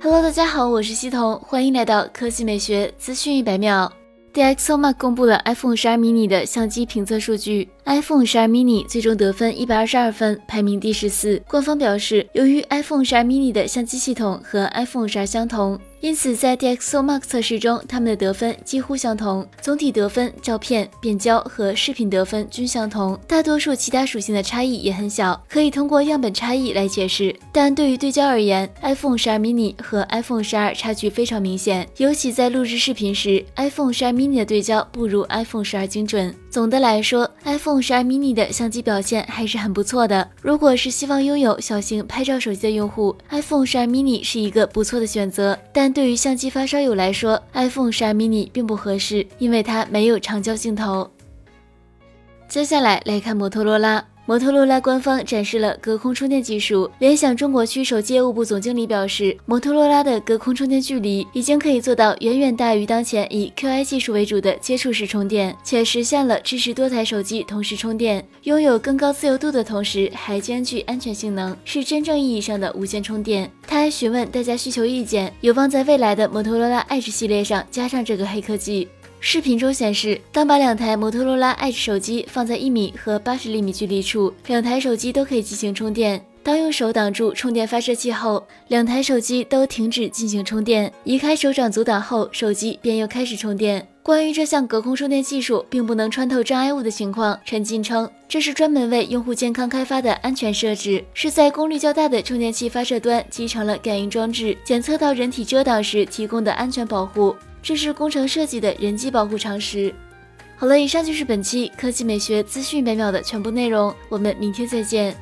Hello，大家好，我是西彤，欢迎来到科技美学资讯一百秒。DxOMark 公布了 iPhone 12 mini 的相机评测数据，iPhone 12 mini 最终得分一百二十二分，排名第十四。官方表示，由于 iPhone 12 mini 的相机系统和 iPhone 12相同。因此，在 DxOMark 测试中，他们的得分几乎相同，总体得分、照片、变焦和视频得分均相同，大多数其他属性的差异也很小，可以通过样本差异来解释。但对于对焦而言，iPhone 12 mini 和 iPhone 12差距非常明显，尤其在录制视频时，iPhone 12 mini 的对焦不如 iPhone 12精准。总的来说，iPhone 12 mini 的相机表现还是很不错的。如果是希望拥有小型拍照手机的用户，iPhone 12 mini 是一个不错的选择。但对于相机发烧友来说，iPhone 12 mini 并不合适，因为它没有长焦镜头。接下来来看摩托罗拉。摩托罗拉官方展示了隔空充电技术。联想中国区手机业务部总经理表示，摩托罗拉的隔空充电距离已经可以做到远远大于当前以 Qi 技术为主的接触式充电，且实现了支持多台手机同时充电，拥有更高自由度的同时还兼具安全性能，是真正意义上的无线充电。他还询问大家需求意见，有望在未来的摩托罗拉 Edge 系列上加上这个黑科技。视频中显示，当把两台摩托罗拉 Edge 手机放在一米和八十厘米距离处，两台手机都可以进行充电。当用手挡住充电发射器后，两台手机都停止进行充电。移开手掌阻挡后，手机便又开始充电。关于这项隔空充电技术并不能穿透障碍物的情况，陈进称，这是专门为用户健康开发的安全设置，是在功率较大的充电器发射端集成了感应装置，检测到人体遮挡时提供的安全保护。这是工程设计的人机保护常识。好了，以上就是本期科技美学资讯每秒的全部内容，我们明天再见。